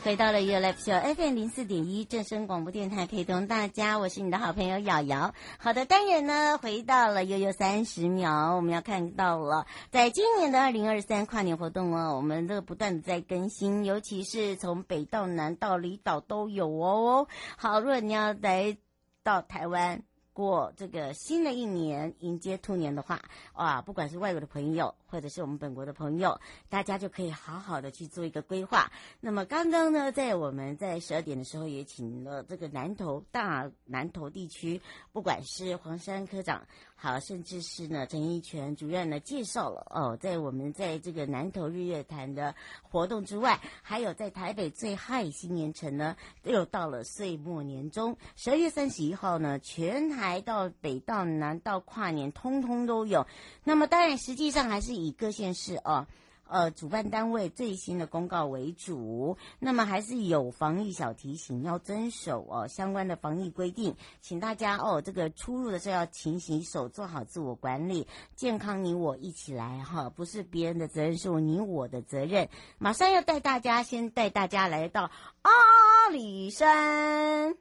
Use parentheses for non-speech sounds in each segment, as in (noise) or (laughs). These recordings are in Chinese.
回到了 You Live Show FM 零四点一正声广播电台，陪同大家，我是你的好朋友瑶瑶。好的，当然呢，回到了悠悠三十秒，我们要看到了，在今年的二零二三跨年活动哦，我们都不断的在更新，尤其是从北到南到离岛都有哦。好，如果你要来到台湾。过这个新的一年，迎接兔年的话，哇，不管是外国的朋友，或者是我们本国的朋友，大家就可以好好的去做一个规划。那么刚刚呢，在我们在十二点的时候，也请了这个南投大南投地区，不管是黄山科长，好，甚至是呢陈一全主任呢介绍了哦，在我们在这个南投日月潭的活动之外，还有在台北最嗨新年城呢，又到了岁末年终，十二月三十一号呢，全台。到北到南到跨年，通通都有。那么当然，实际上还是以各县市哦，呃，主办单位最新的公告为主。那么还是有防疫小提醒，要遵守哦相关的防疫规定，请大家哦这个出入的时候要勤洗手，做好自我管理，健康你我一起来哈，不是别人的责任，是我你我的责任。马上要带大家，先带大家来到阿里山。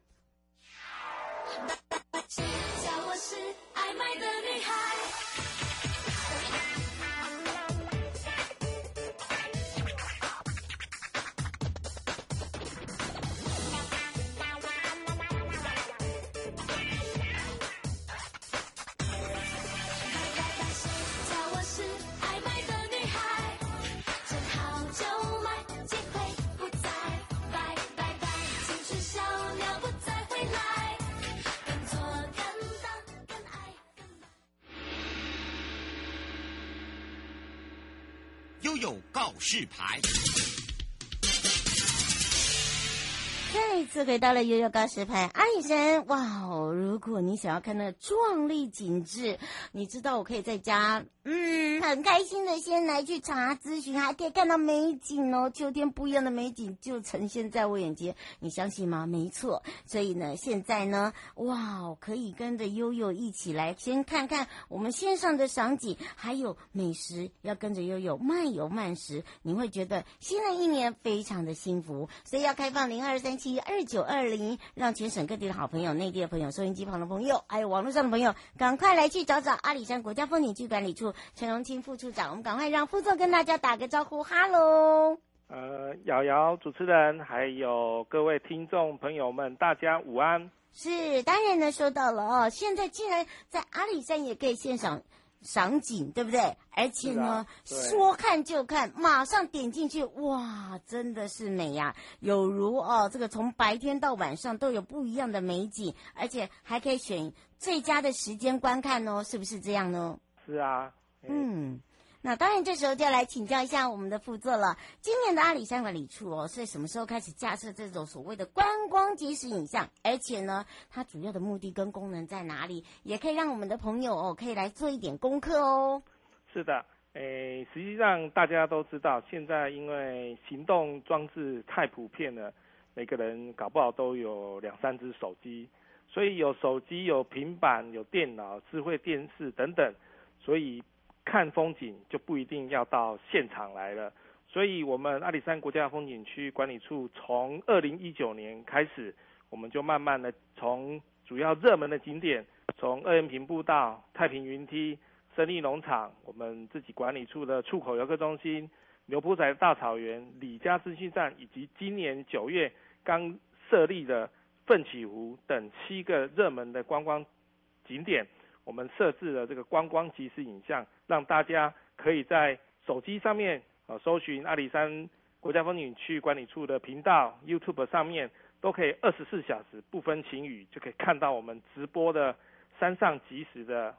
有告示牌。再次回到了悠悠告示牌，阿里山哇哦！如果你想要看那壮丽景致，你知道我可以在家，嗯，很开心的先来去查咨询，还可以看到美景哦，秋天不一样的美景就呈现在我眼前，你相信吗？没错，所以呢，现在呢，哇哦，可以跟着悠悠一起来先看看我们线上的赏景，还有美食，要跟着悠悠慢游慢食，你会觉得新的一年非常的幸福，所以要开放零二三七二九二零，让全省各地的好朋友、内地的朋友、收音机旁的朋友，还有网络上的朋友，赶快来去找找阿里山国家风景区管理处陈荣清副处长。我们赶快让副座跟大家打个招呼，哈喽。呃，瑶瑶主持人，还有各位听众朋友们，大家午安。是，当然呢，收到了哦。现在竟然在阿里山也可以现场。赏景对不对？而且呢，说看就看，马上点进去，哇，真的是美呀！有如哦，这个从白天到晚上都有不一样的美景，而且还可以选最佳的时间观看哦，是不是这样呢？是啊，嗯。那当然，这时候就要来请教一下我们的副座了。今年的阿里山管理处哦，是什么时候开始架设这种所谓的观光即时影像？而且呢，它主要的目的跟功能在哪里？也可以让我们的朋友哦，可以来做一点功课哦。是的，诶，实际上大家都知道，现在因为行动装置太普遍了，每个人搞不好都有两三只手机，所以有手机、有平板、有电脑、智慧电视等等，所以。看风景就不一定要到现场来了，所以我们阿里山国家风景区管理处从二零一九年开始，我们就慢慢的从主要热门的景点，从二延平步道、太平云梯、胜利农场，我们自己管理处的出口游客中心、牛埔仔大草原、李家资讯站，以及今年九月刚设立的奋起湖等七个热门的观光景点。我们设置了这个观光即时影像，让大家可以在手机上面啊搜寻阿里山国家风景区管理处的频道，YouTube 上面都可以二十四小时不分晴雨就可以看到我们直播的山上即时的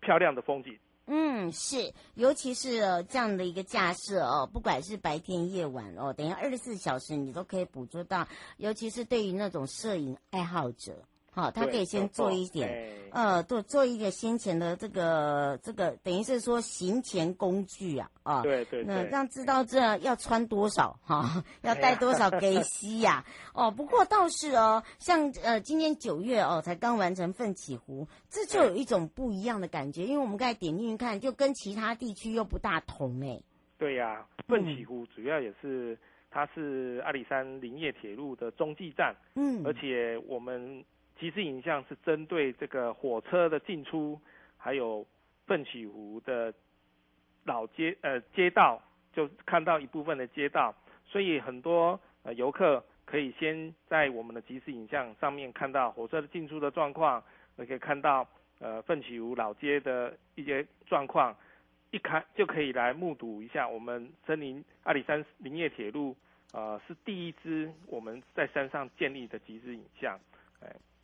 漂亮的风景。嗯，是，尤其是、这样的一个架设哦，不管是白天夜晚哦，等于二十四小时你都可以捕捉到，尤其是对于那种摄影爱好者。好，他可以先做一点，呃，做做一个先前的这个这个，等于是说行前工具啊，啊，对对，那让知道这要穿多少哈，要带多少给西呀，哦，不过倒是哦，像呃今年九月哦才刚完成奋起湖，这就有一种不一样的感觉，因为我们刚才点进去看，就跟其他地区又不大同哎。对呀，奋起湖主要也是它是阿里山林业铁路的中继站，嗯，而且我们。即时影像是针对这个火车的进出，还有奋起湖的老街呃街道，就看到一部分的街道，所以很多呃游客可以先在我们的即时影像上面看到火车的进出的状况，也可以看到呃奋起湖老街的一些状况，一看就可以来目睹一下我们森林阿里山林业铁路，呃是第一支我们在山上建立的即时影像，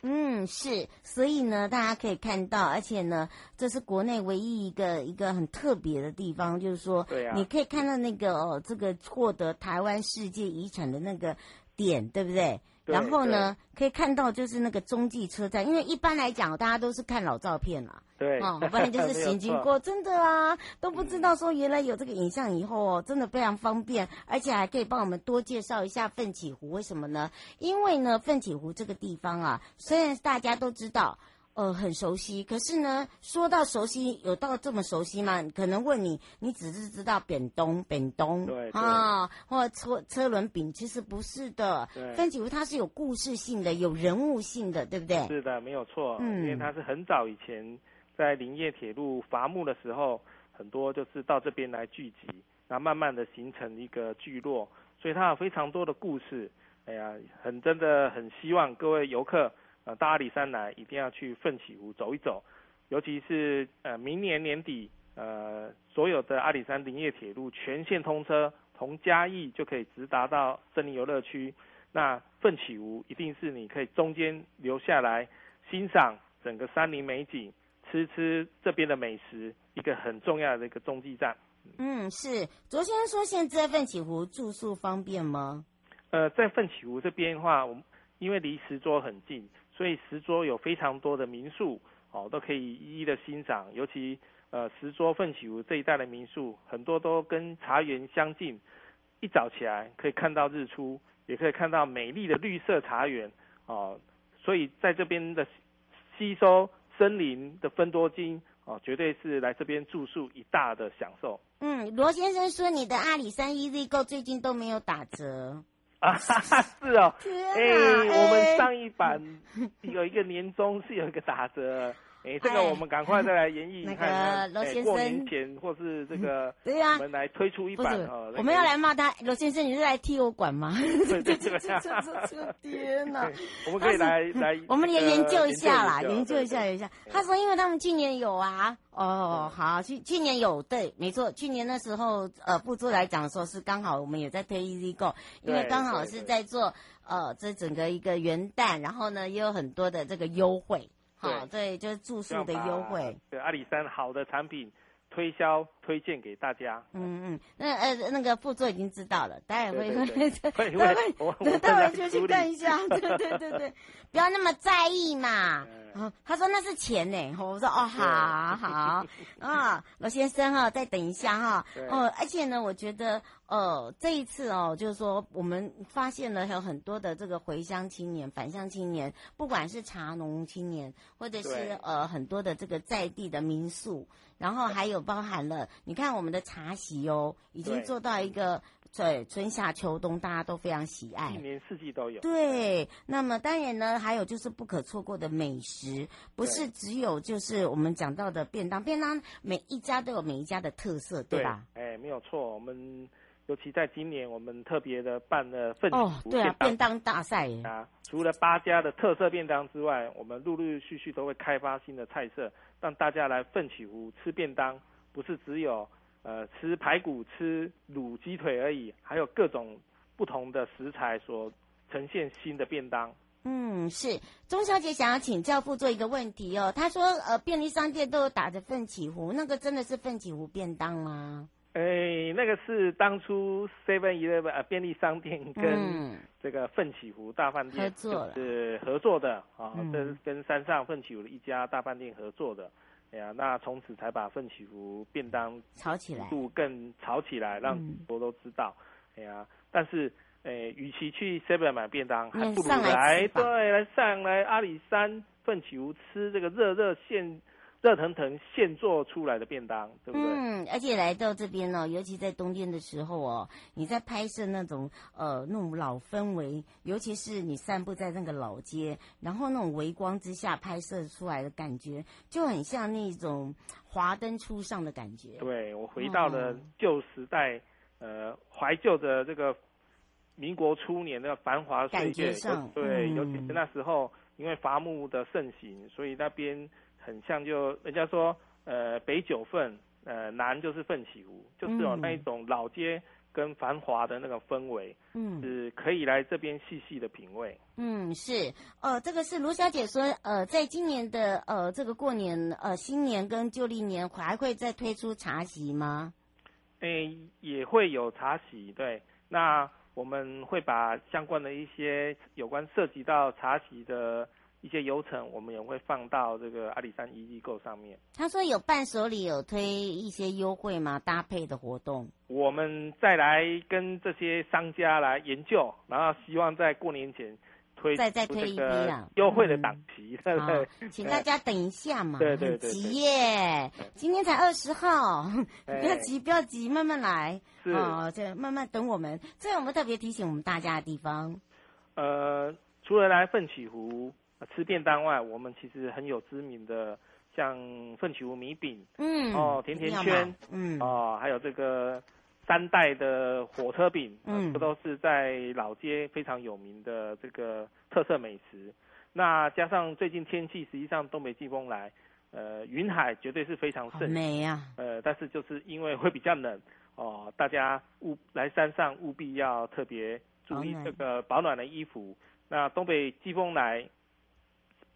嗯，是，所以呢，大家可以看到，而且呢，这是国内唯一一个一个很特别的地方，就是说，对啊，你可以看到那个哦，这个获得台湾世界遗产的那个点，对不对？对，然后呢，可以看到就是那个中继车站，因为一般来讲，大家都是看老照片啦，对，哦，不然就 (laughs) 是行经过，真的啊，都不知道说原来有这个影像以后哦，真的非常方便，而且还可以帮我们多介绍一下奋起湖，为什么呢？因为呢，奋起湖这个地方啊，虽然大家都知道。呃，很熟悉，可是呢，说到熟悉，有到这么熟悉吗？可能问你，你只是知道扁东，扁东，对啊，或车车轮饼，其实不是的。对。但几乎它是有故事性的，有人物性的，对不对？是的，没有错。嗯，因为它是很早以前在林业铁路伐木的时候，很多就是到这边来聚集，然后慢慢的形成一个聚落，所以它有非常多的故事。哎呀，很真的很希望各位游客。呃，到阿里山来一定要去奋起湖走一走，尤其是呃明年年底，呃所有的阿里山林业铁路全线通车，从嘉义就可以直达到森林游乐区。那奋起湖一定是你可以中间留下来欣赏整个山林美景，吃吃这边的美食，一个很重要的一个中继站。嗯，是。卓先生说，现在奋起湖住宿方便吗？呃，在奋起湖这边的话，我们因为离石桌很近。所以石桌有非常多的民宿哦，都可以一一的欣赏。尤其呃石桌奋起湖这一带的民宿，很多都跟茶园相近，一早起来可以看到日出，也可以看到美丽的绿色茶园哦。所以在这边的吸收森林的芬多精哦，绝对是来这边住宿一大的享受。嗯，罗先生说你的阿里山 EZ Go 最近都没有打折。啊，哈哈，是哦，哎、欸，我们上一版有一个年终是有一个打折。哎、欸，这个我们赶快再来演绎一下。(laughs) 那个罗先生，过年前或是这个，对呀，我们来推出一版哦。我们要来骂他，罗先生，你是来替我管吗？对对对，天哪！我们可以来来，我们也研究一下啦，研究一下一下。他说，因为他们去年有啊，哦，好，去去年有，对，没错，去年那时候，呃，部座来讲说是刚好我们也在推 Easy Go，因为刚好是在做呃这整个一个元旦，然后呢也有很多的这个优惠。好，对，就是住宿的优惠。对，阿里山好的产品推销推荐给大家。嗯嗯，那呃那个副座已经知道了，待会会会会会，待会就去看一下。(laughs) 对对对对，不要那么在意嘛。(laughs) 啊，他说那是钱呢，我说哦，好好啊，罗先生哈，再等一下哈。哦，而且呢，我觉得呃这一次哦，就是说我们发现了有很多的这个回乡青年、返乡青年，不管是茶农青年，或者是呃很多的这个在地的民宿，然后还有包含了你看我们的茶席哦，已经做到一个。对，春夏秋冬大家都非常喜爱，一年四季都有。对，那么当然呢，还有就是不可错过的美食，不是只有就是我们讲到的便当，便当每一家都有每一家的特色，对吧？哎，没有错，我们尤其在今年，我们特别的办了奋起湖哦，对啊，便当大赛啊，除了八家的特色便当之外，我们陆陆续续都会开发新的菜色，让大家来奋起湖吃便当，不是只有。呃，吃排骨、吃卤鸡腿而已，还有各种不同的食材所呈现新的便当。嗯，是钟小姐想要请教父做一个问题哦。她说，呃，便利商店都有打着奋起湖，那个真的是奋起湖便当吗？哎，那个是当初 Seven Eleven 呃便利商店跟这个奋起湖大饭店合作是合作的啊，这是跟山上奋起湖的一家大饭店合作的。哎呀，那从此才把奋起湖便当炒起来，度更炒起来，让很多都知道。哎呀，但是。诶，与其去 Seven 买便当，还不如来，来对来上来阿里山奋起湖吃这个热热现热腾腾现做出来的便当，对不对？嗯，而且来到这边呢，尤其在冬天的时候哦，你在拍摄那种呃那种老氛围，尤其是你散步在那个老街，然后那种微光之下拍摄出来的感觉，就很像那种华灯初上的感觉。对，我回到了旧时代，嗯、呃，怀旧的这个。民国初年的繁华岁月，对，尤其是那时候，因为伐木的盛行，所以那边很像就人家说，呃，北九份，呃，南就是奋起湖，就是有那一种老街跟繁华的那个氛围，嗯，是可以来这边细细的品味。嗯，是，呃，这个是卢小姐说，呃，在今年的呃这个过年，呃，新年跟旧历年还会再推出茶席吗？诶，也会有茶席，对，那。我们会把相关的一些有关涉及到茶席的一些流程，我们也会放到这个阿里山一易购上面。他说有伴手礼，有推一些优惠吗？搭配的活动，我们再来跟这些商家来研究，然后希望在过年前。再再推一批啊！优惠的档期，(laughs) 对不对？请大家等一下嘛，对对对，急耶！今天才二十号，(laughs) 不要急，不要急，慢慢来。是啊，这慢慢等我们。这我们特别提醒我们大家的地方，呃，除了来奋起湖吃便当外，我们其实很有知名的，像奋起湖米饼，嗯，哦，甜甜圈，嗯，哦，还有这个。三代的火车饼，嗯，这都是在老街非常有名的这个特色美食。那加上最近天气，实际上东北季风来，呃，云海绝对是非常盛，美呀。呃，但是就是因为会比较冷哦，大家务来山上务必要特别注意这个保暖的衣服。那东北季风来，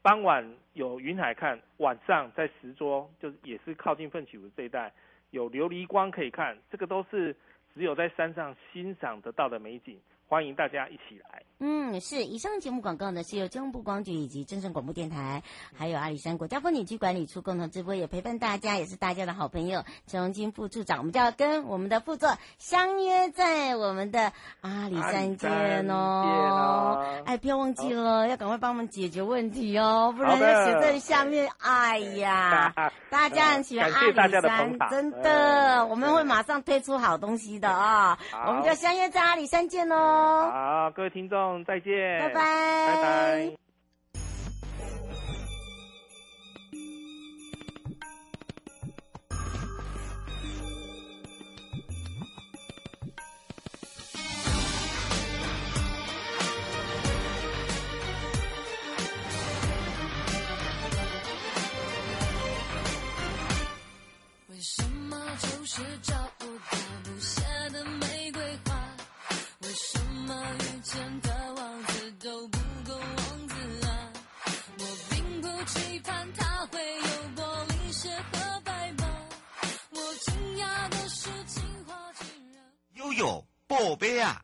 当晚有云海看，晚上在石桌，就是也是靠近奋起湖这一带。有琉璃光可以看，这个都是只有在山上欣赏得到的美景。欢迎大家一起来。嗯，是。以上节目广告呢，是由交通部光局以及正声广播电台，还有阿里山国家风景区管理处共同直播，也陪伴大家，也是大家的好朋友陈荣金副处长。我们就要跟我们的副座相约在我们的阿里山见哦。哎，不要忘记了，要赶快帮我们解决问题哦，不然要写在下面。哎呀，(laughs) 大家很喜欢阿里山，真的，我们会马上推出好东西的啊。我们就相约在阿里山见喽。好，各位听众，再见，拜拜，拜拜。宝贝啊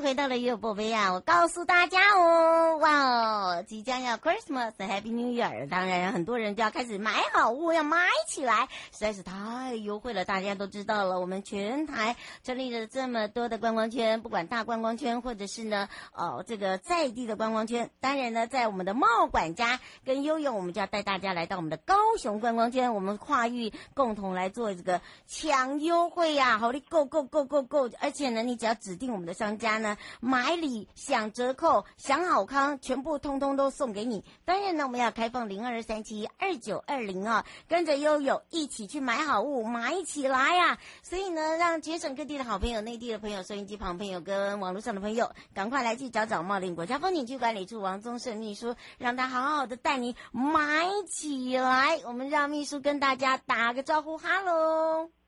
回到了悠悠宝贝啊！我告诉大家哦，哇哦，即将要 Christmas，Happy New Year！当然，很多人就要开始买好物，要买起来，实在是太优惠了。大家都知道了，我们全台成立了这么多的观光圈，不管大观光圈，或者是呢，哦，这个在地的观光圈。当然呢，在我们的茂管家跟悠悠，我们就要带大家来到我们的高雄观光圈，我们跨域共同来做这个抢优惠呀、好的，Go Go Go Go Go！而且呢，你只要指定我们的商家。呢买礼享折扣，享好康，全部通通都送给你。当然呢，我们要开放零二三七二九二零啊，跟着悠悠一起去买好物，买起来呀、啊！所以呢，让全省各地的好朋友、内地的朋友、收音机旁朋友跟网络上的朋友，赶快来去找找茂林国家风景区管理处王宗盛秘书，让他好好的带你买起来。我们让秘书跟大家打个招呼，哈喽。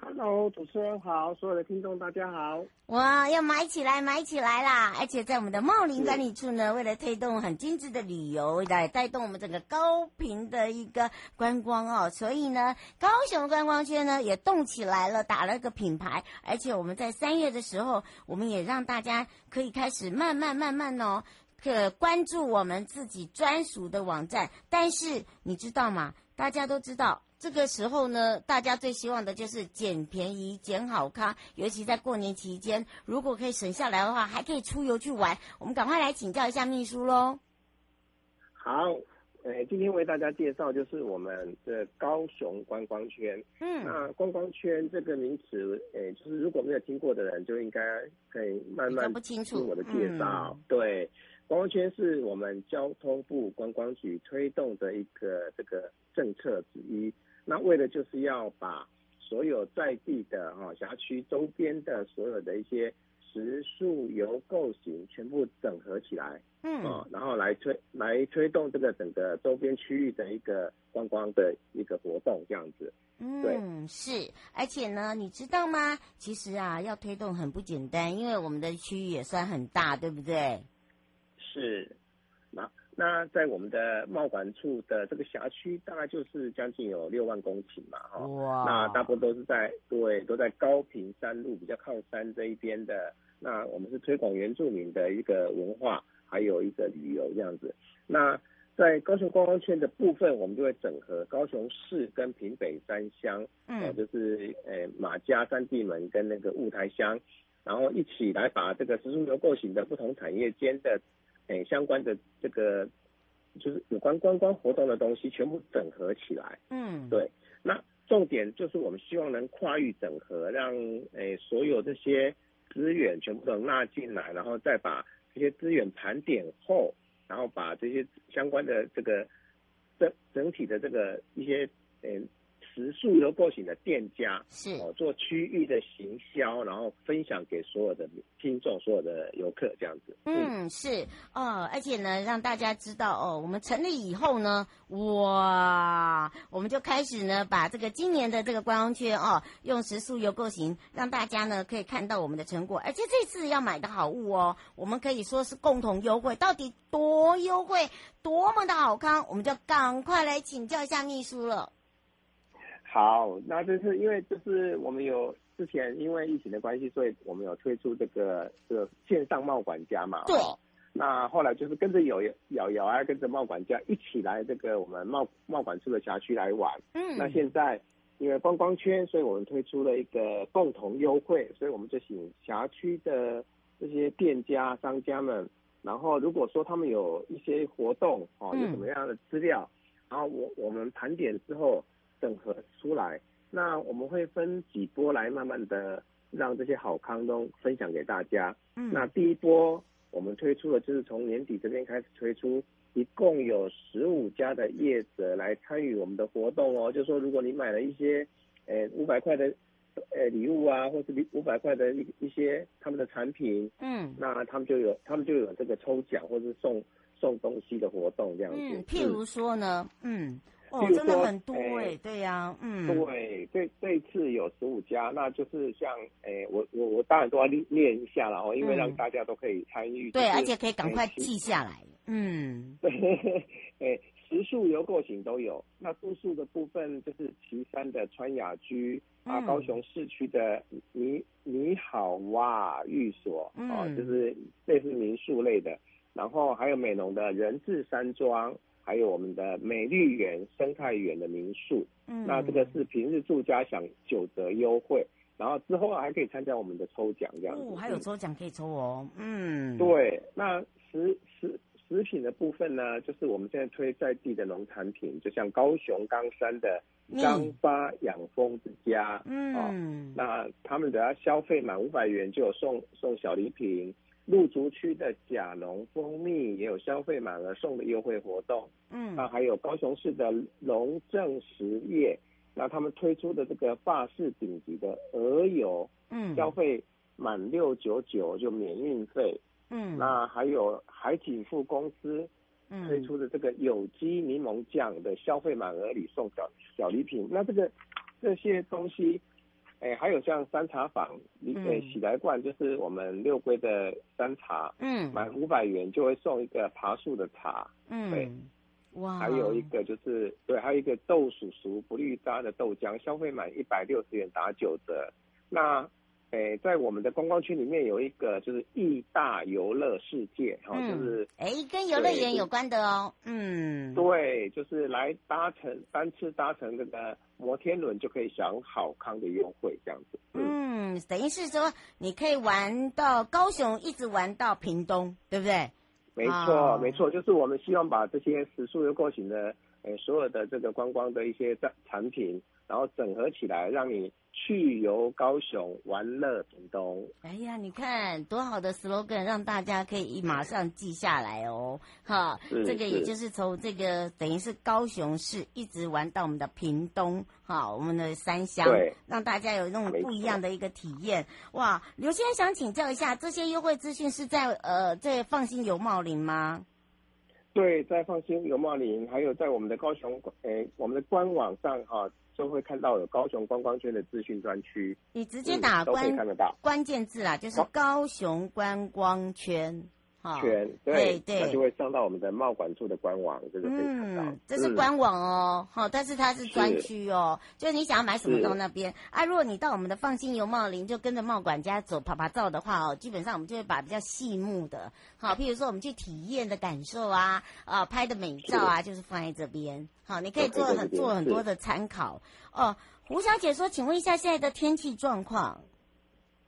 哈喽，Hello，主持人好，所有的听众大家好。哇，要买起来，买起来啦！而且在我们的茂林管理处呢，为了推动很精致的旅游，来带动我们整个高频的一个观光哦，所以呢，高雄观光圈呢也动起来了，打了个品牌。而且我们在三月的时候，我们也让大家可以开始慢慢慢慢哦，可关注我们自己专属的网站。但是你知道吗？大家都知道。这个时候呢，大家最希望的就是捡便宜、捡好康，尤其在过年期间，如果可以省下来的话，还可以出游去玩。我们赶快来请教一下秘书喽。好，呃，今天为大家介绍就是我们的高雄观光圈。嗯，那观光圈这个名词，呃，就是如果没有听过的人，就应该可以慢慢听我的介绍。嗯、对，观光圈是我们交通部观光局推动的一个这个政策之一。那为了就是要把所有在地的哈辖区周边的所有的一些食宿游购行全部整合起来，嗯，哦，然后来推来推动这个整个周边区域的一个观光的一个活动，这样子。嗯，对，是，而且呢，你知道吗？其实啊，要推动很不简单，因为我们的区域也算很大，对不对？是，那。在我们的贸管处的这个辖区，大概就是将近有六万公顷嘛，哈。哇。那大部分都是在对，都在高屏山路比较靠山这一边的。那我们是推广原住民的一个文化，还有一个旅游这样子。那在高雄观光圈的部分，我们就会整合高雄市跟屏北三乡，嗯，就是呃马家、三地门跟那个雾台乡，然后一起来把这个食宿游购型的不同产业间的。诶，相关的这个就是有关观光活动的东西，全部整合起来。嗯，对。那重点就是我们希望能跨域整合，让诶所有这些资源全部都纳进来，然后再把这些资源盘点后，然后把这些相关的这个整整体的这个一些诶。食宿游购行的店家是哦，做区域的行销，然后分享给所有的听众、所有的游客这样子。嗯，是哦，而且呢，让大家知道哦，我们成立以后呢，哇，我们就开始呢，把这个今年的这个观光圈哦，用食宿游购行，让大家呢可以看到我们的成果。而且这次要买的好物哦，我们可以说是共同优惠，到底多优惠，多么的好康，我们就赶快来请教一下秘书了。好，那这是因为就是我们有之前因为疫情的关系，所以我们有推出这个这个线上贸管家嘛。对。那后来就是跟着有瑶瑶啊，跟着贸管家一起来这个我们贸贸管处的辖区来玩。嗯。那现在因为观光圈，所以我们推出了一个共同优惠，所以我们就请辖区的这些店家商家们，然后如果说他们有一些活动哦，有什么样的资料，然后我我们盘点之后。整合出来，那我们会分几波来慢慢的让这些好康都分享给大家。嗯，那第一波我们推出的就是从年底这边开始推出，一共有十五家的业者来参与我们的活动哦。就是说如果你买了一些，呃五百块的，呃礼物啊，或是五百块的一一些他们的产品，嗯，那他们就有他们就有这个抽奖或是送送东西的活动这样子。嗯，譬如说呢，嗯。哦，真的很多哎、欸，对呀、啊，嗯，对，这这一次有十五家，那就是像，哎，我我我当然都要念一下了哦，因为让大家都可以参与、就是，对，而且可以赶快记下来，嗯，对，(laughs) 哎，食宿游购行都有，那住宿的部分就是岐山的川雅居、嗯、啊，高雄市区的你你好哇寓所，嗯、哦，就是类似民宿类的，然后还有美浓的人字山庄。还有我们的美丽园生态园的民宿，嗯，那这个是平日住家享九折优惠，然后之后还可以参加我们的抽奖这样子。哦，还有抽奖可以抽哦，嗯，对。那食食食品的部分呢，就是我们现在推在地的农产品，就像高雄冈山的冈发养蜂之家，嗯，哦，那他们只要消费满五百元就有送送小礼品。鹿竹区的甲农蜂蜜也有消费满额送的优惠活动，嗯，那还有高雄市的龙正实业，那他们推出的这个法式顶级的鹅油，嗯，消费满六九九就免运费，嗯，那还有海景富公司推出的这个有机柠檬酱的消费满额礼送小小礼品，那这个这些东西。哎，还有像山茶坊，你哎喜来罐就是我们六龟的山茶，嗯，满五百元就会送一个爬树的茶，嗯，对，哇，还有一个就是对，还有一个豆叔叔不绿渣的豆浆，消费满一百六十元打九折。那哎，在我们的观光区里面有一个就是义大游乐世界，哈、嗯，就是诶跟游乐园有关的哦，嗯，对，就是来搭乘单次搭乘这个。摩天轮就可以享好康的优惠，这样子。嗯，嗯，等于是说你可以玩到高雄，一直玩到屏东，对不对？没错，哦、没错，就是我们希望把这些食宿游购行的，诶，所有的这个观光的一些产产品，然后整合起来，让你。去游高雄，玩乐屏东。哎呀，你看多好的 slogan，让大家可以马上记下来哦。哈，这个也就是从这个等于是高雄市一直玩到我们的屏东，哈，我们的三乡，对，让大家有那种不一样的一个体验。哇，刘先生想请教一下，这些优惠资讯是在呃在放心游茂林吗？对，在放心游茂林，还有在我们的高雄，诶，我们的官网上哈。都会看到有高雄观光圈的资讯专区，你直接打关、关键字啦，就是高雄观光圈。全对对，那就会上到我们的贸管处的官网，这个可以看到。嗯，这是官网哦，好，但是它是专区哦，就是你想要买什么到那边。啊，如果你到我们的放心游茂林，就跟着贸管家走啪啪照的话哦，基本上我们就会把比较细目的，好，譬如说我们去体验的感受啊，啊，拍的美照啊，就是放在这边。好，你可以做很做很多的参考。哦，胡小姐说，请问一下现在的天气状况。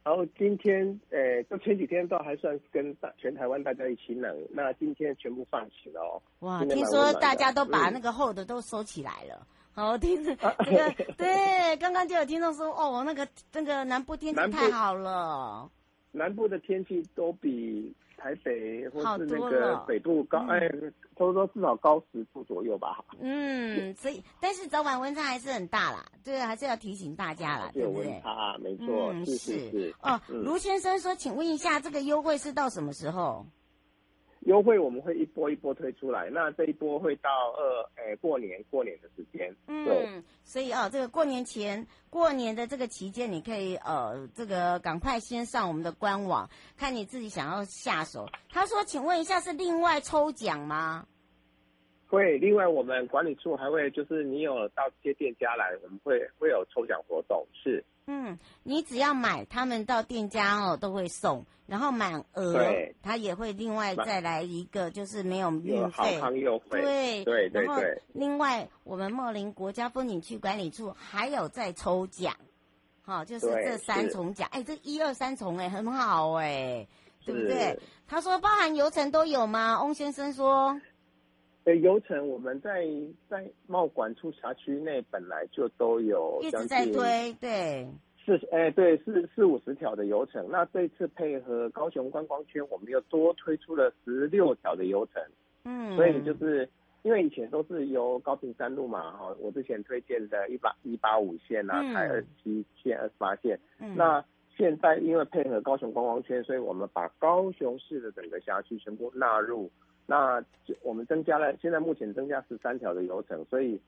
然后今天，呃，就前几天倒还算是跟大全台湾大家一起冷，那今天全部放晴了哦。哇，听说大家都把那个厚的都收起来了。好、嗯，听着这个，对，刚刚就有听众说，哦，那个那个南部天气太好了。南，南部的天气都比。台北或是那个北部高，哎，差不多至少高十度左右吧。嗯，所以但是早晚温差还是很大啦，对，还是要提醒大家啦，对不对？温差，没错，嗯，是是是。哦，卢先生说，请问一下，这个优惠是到什么时候？优惠我们会一波一波推出来，那这一波会到二，诶，过年过年的时间。嗯，所以哦，这个过年前过年的这个期间，你可以呃，这个赶快先上我们的官网，看你自己想要下手。他说，请问一下，是另外抽奖吗？会，另外我们管理处还会就是你有到这些店家来，我们会会有抽奖活动，是。嗯，你只要买，他们到店家哦都会送，然后满额，他也会另外再来一个，就是没有运费，对对对。对另外，我们茂林国家风景区管理处还有在抽奖，好，就是这三重奖，哎，这一二三重哎，很好哎，对不对？他说包含游程都有吗？翁先生说。呃，游程我们在在贸管处辖区内本来就都有一直在推，对，是，哎，对，四四五十条的游程。那这次配合高雄观光圈，我们又多推出了十六条的游程。嗯，所以就是因为以前都是由高平山路嘛，哈，我之前推荐的一八一八五线啊，台二七线、二十八线。嗯，那现在因为配合高雄观光圈，所以我们把高雄市的整个辖区全部纳入。那我们增加了，现在目前增加十三条的流程，所以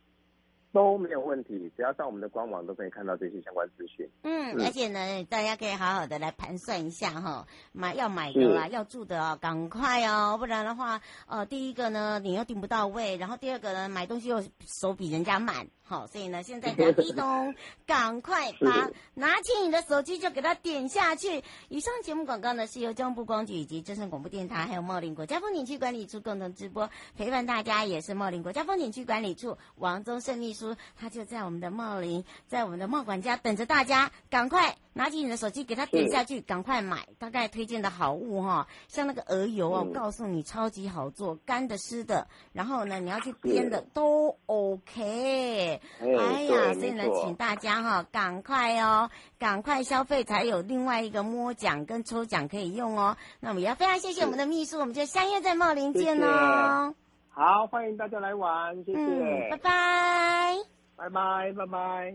都没有问题，只要上我们的官网都可以看到这些相关资讯。嗯，而且呢，大家可以好好的来盘算一下哈，买要买的啦，要住的哦，赶快哦，不然的话，呃，第一个呢，你又订不到位，然后第二个呢，买东西又手比人家慢。好，所以呢，现在在移动，赶快把 (laughs) 拿起你的手机就给它点下去。以上节目广告呢，是由中部光局以及正声广播电台还有茂林国家风景区管理处共同直播，陪伴大家也是茂林国家风景区管理处王宗胜秘书，他就在我们的茂林，在我们的茂管家等着大家，赶快拿起你的手机给他点下去，赶快买。大概推荐的好物哈，像那个鹅油哦，告诉你超级好做，干的湿的，然后呢，你要去煸的都 OK。哎呀，所以呢，请大家哈，赶快哦，赶快消费，才有另外一个摸奖跟抽奖可以用哦。那我们也要非常谢谢我们的秘书，我们就相约在茂林见哦。好，欢迎大家来玩，谢谢，嗯、拜拜，拜拜，拜拜。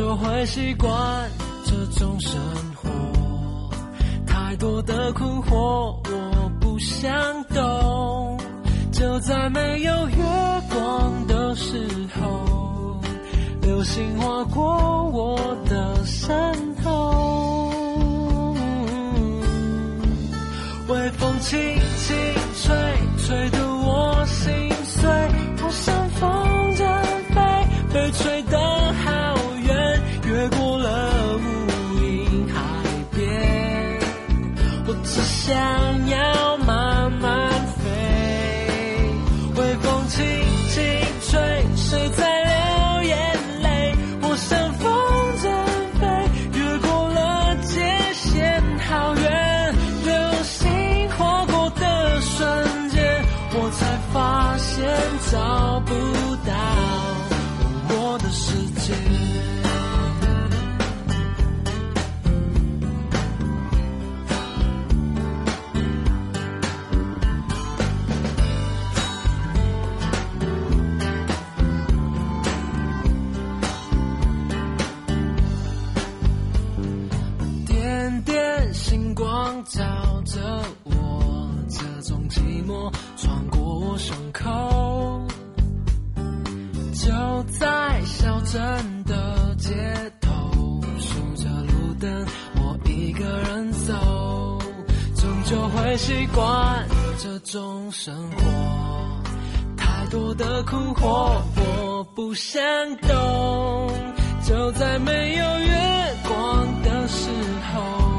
就会习惯这种生活，太多的困惑我不想懂。就在没有月光的时候，流星划过我的身后，微风轻照着我，这种寂寞穿过我胸口。就在小镇的街头，数着路灯，我一个人走，终究会习惯这种生活。太多的困惑，我不想懂。就在没有月光的时候。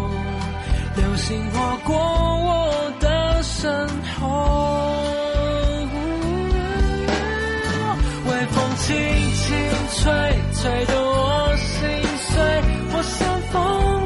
划过我的身后，微风轻轻吹，吹得我心碎。我像风